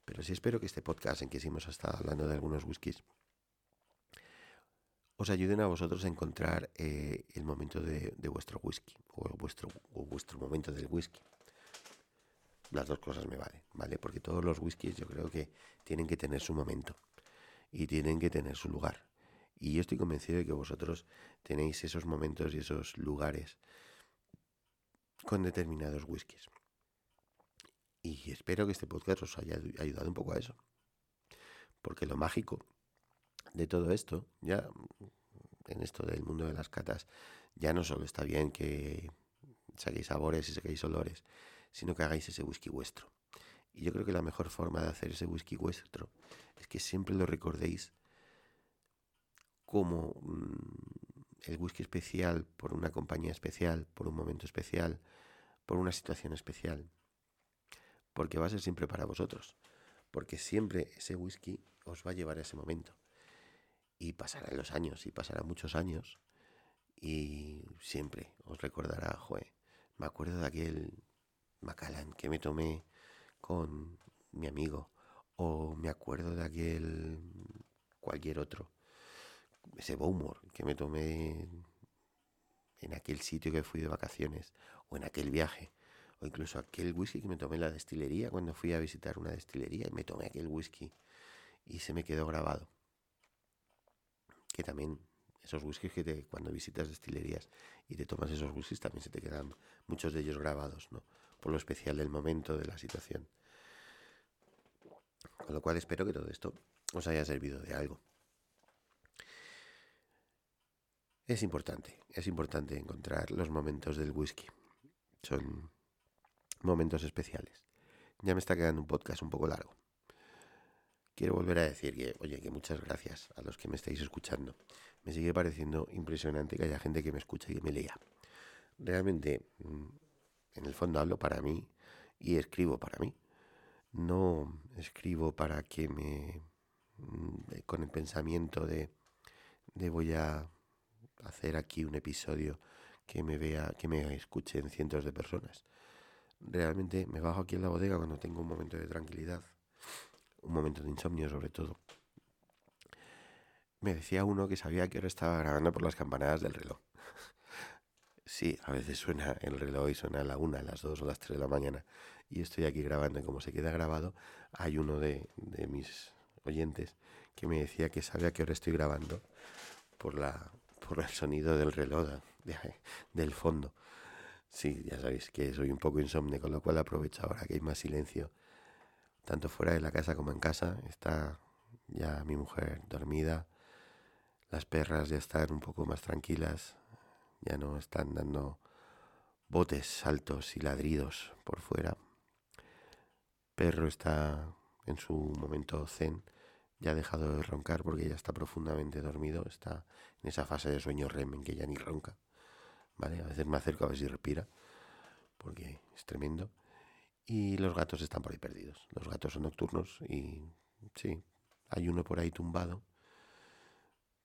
Pero sí espero que este podcast en que hemos estado hablando de algunos whiskies os ayuden a vosotros a encontrar eh, el momento de, vuestro whisky o vuestro, o vuestro momento del whisky. Las dos cosas me valen, ¿vale? Porque todos los whiskies yo creo que tienen que tener su momento y tienen que tener su lugar. Y yo estoy convencido de que vosotros tenéis esos momentos y esos lugares con determinados whiskies. Y espero que este podcast os haya ayudado un poco a eso. Porque lo mágico de todo esto, ya en esto del mundo de las catas, ya no solo está bien que saquéis sabores y saquéis olores, sino que hagáis ese whisky vuestro. Y yo creo que la mejor forma de hacer ese whisky vuestro es que siempre lo recordéis como mm, el whisky especial por una compañía especial, por un momento especial, por una situación especial porque va a ser siempre para vosotros, porque siempre ese whisky os va a llevar a ese momento. Y pasarán los años, y pasarán muchos años, y siempre os recordará, joder, me acuerdo de aquel Macallan que me tomé con mi amigo, o me acuerdo de aquel cualquier otro, ese Bowmore que me tomé en aquel sitio que fui de vacaciones, o en aquel viaje o incluso aquel whisky que me tomé en la destilería cuando fui a visitar una destilería y me tomé aquel whisky y se me quedó grabado. Que también esos whiskies que cuando visitas destilerías y te tomas esos whiskies también se te quedan muchos de ellos grabados, ¿no? Por lo especial del momento, de la situación. Con lo cual espero que todo esto os haya servido de algo. Es importante, es importante encontrar los momentos del whisky. Son momentos especiales. Ya me está quedando un podcast un poco largo. Quiero volver a decir que, oye, que muchas gracias a los que me estáis escuchando. Me sigue pareciendo impresionante que haya gente que me escuche y que me lea. Realmente, mm, en el fondo hablo para mí y escribo para mí. No escribo para que me... Mm, con el pensamiento de, de voy a hacer aquí un episodio que me vea, que me escuchen cientos de personas realmente me bajo aquí en la bodega cuando tengo un momento de tranquilidad, un momento de insomnio sobre todo. Me decía uno que sabía que ahora estaba grabando por las campanadas del reloj. [LAUGHS] sí, a veces suena el reloj y suena a la una, a las dos o las tres de la mañana. Y estoy aquí grabando y como se queda grabado, hay uno de, de mis oyentes que me decía que sabe a qué hora estoy grabando por la por el sonido del reloj del fondo. Sí, ya sabéis que soy un poco insomne, con lo cual aprovecho ahora que hay más silencio, tanto fuera de la casa como en casa. Está ya mi mujer dormida, las perras ya están un poco más tranquilas, ya no están dando botes, saltos y ladridos por fuera. Perro está en su momento zen, ya ha dejado de roncar porque ya está profundamente dormido, está en esa fase de sueño REM en que ya ni ronca. ¿Vale? A veces me acerco a ver si respira, porque es tremendo. Y los gatos están por ahí perdidos. Los gatos son nocturnos y sí, hay uno por ahí tumbado,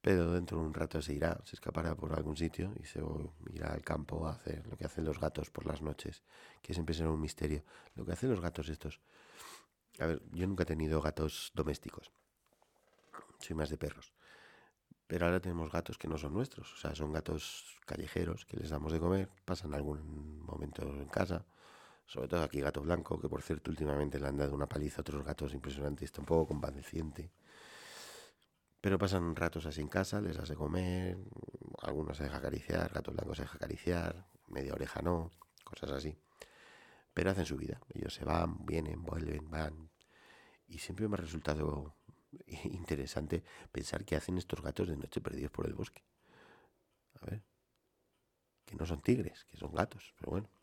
pero dentro de un rato se irá, se escapará por algún sitio y se irá al campo a hacer lo que hacen los gatos por las noches, que siempre será un misterio. Lo que hacen los gatos estos. A ver, yo nunca he tenido gatos domésticos. Soy más de perros. Pero ahora tenemos gatos que no son nuestros, o sea, son gatos callejeros que les damos de comer, pasan algún momento en casa, sobre todo aquí gato blanco, que por cierto últimamente le han dado una paliza a otros gatos impresionantes, está un poco convaleciente. Pero pasan ratos así en casa, les de comer, algunos se deja acariciar, gato blanco se deja acariciar, media oreja no, cosas así. Pero hacen su vida, ellos se van, vienen, vuelven, van. Y siempre me ha resultado [LAUGHS] interesante pensar qué hacen estos gatos de noche perdidos por el bosque. A ver, que no son tigres, que son gatos, pero bueno.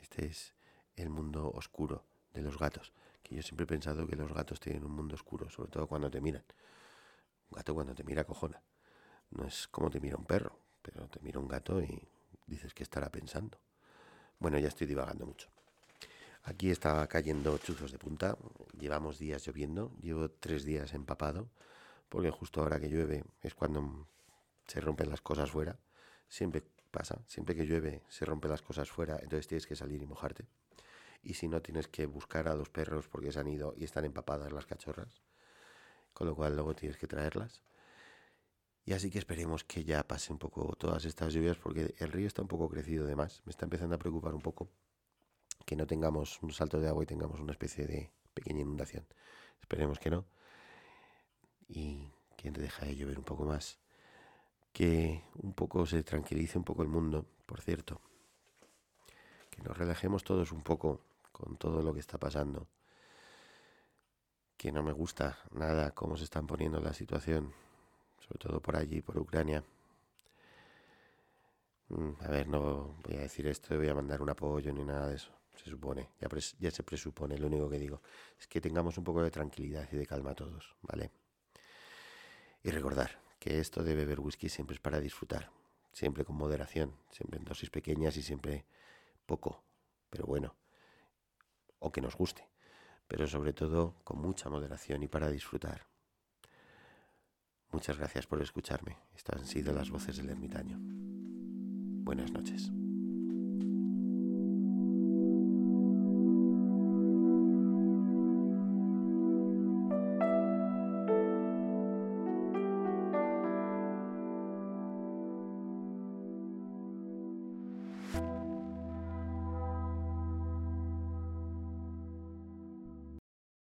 Este es el mundo oscuro de los gatos, que yo siempre he pensado que los gatos tienen un mundo oscuro, sobre todo cuando te miran. Un gato cuando te mira cojona. No es como te mira un perro, pero te mira un gato y dices que estará pensando. Bueno, ya estoy divagando mucho. Aquí está cayendo chuzos de punta. Llevamos días lloviendo. Llevo tres días empapado. Porque justo ahora que llueve es cuando se rompen las cosas fuera. Siempre pasa. Siempre que llueve se rompen las cosas fuera. Entonces tienes que salir y mojarte. Y si no, tienes que buscar a los perros porque se han ido y están empapadas las cachorras. Con lo cual luego tienes que traerlas. Y así que esperemos que ya pase un poco todas estas lluvias porque el río está un poco crecido de más. Me está empezando a preocupar un poco que no tengamos un salto de agua y tengamos una especie de pequeña inundación. Esperemos que no. Y que deja de llover un poco más. Que un poco se tranquilice un poco el mundo, por cierto. Que nos relajemos todos un poco con todo lo que está pasando. Que no me gusta nada cómo se están poniendo la situación, sobre todo por allí, por Ucrania. Mm, a ver, no voy a decir esto, voy a mandar un apoyo ni nada de eso se supone, ya, ya se presupone, lo único que digo es que tengamos un poco de tranquilidad y de calma todos, ¿vale? Y recordar que esto de beber whisky siempre es para disfrutar, siempre con moderación, siempre en dosis pequeñas y siempre poco, pero bueno, o que nos guste, pero sobre todo con mucha moderación y para disfrutar. Muchas gracias por escucharme. Estas han sido las voces del ermitaño. Buenas noches.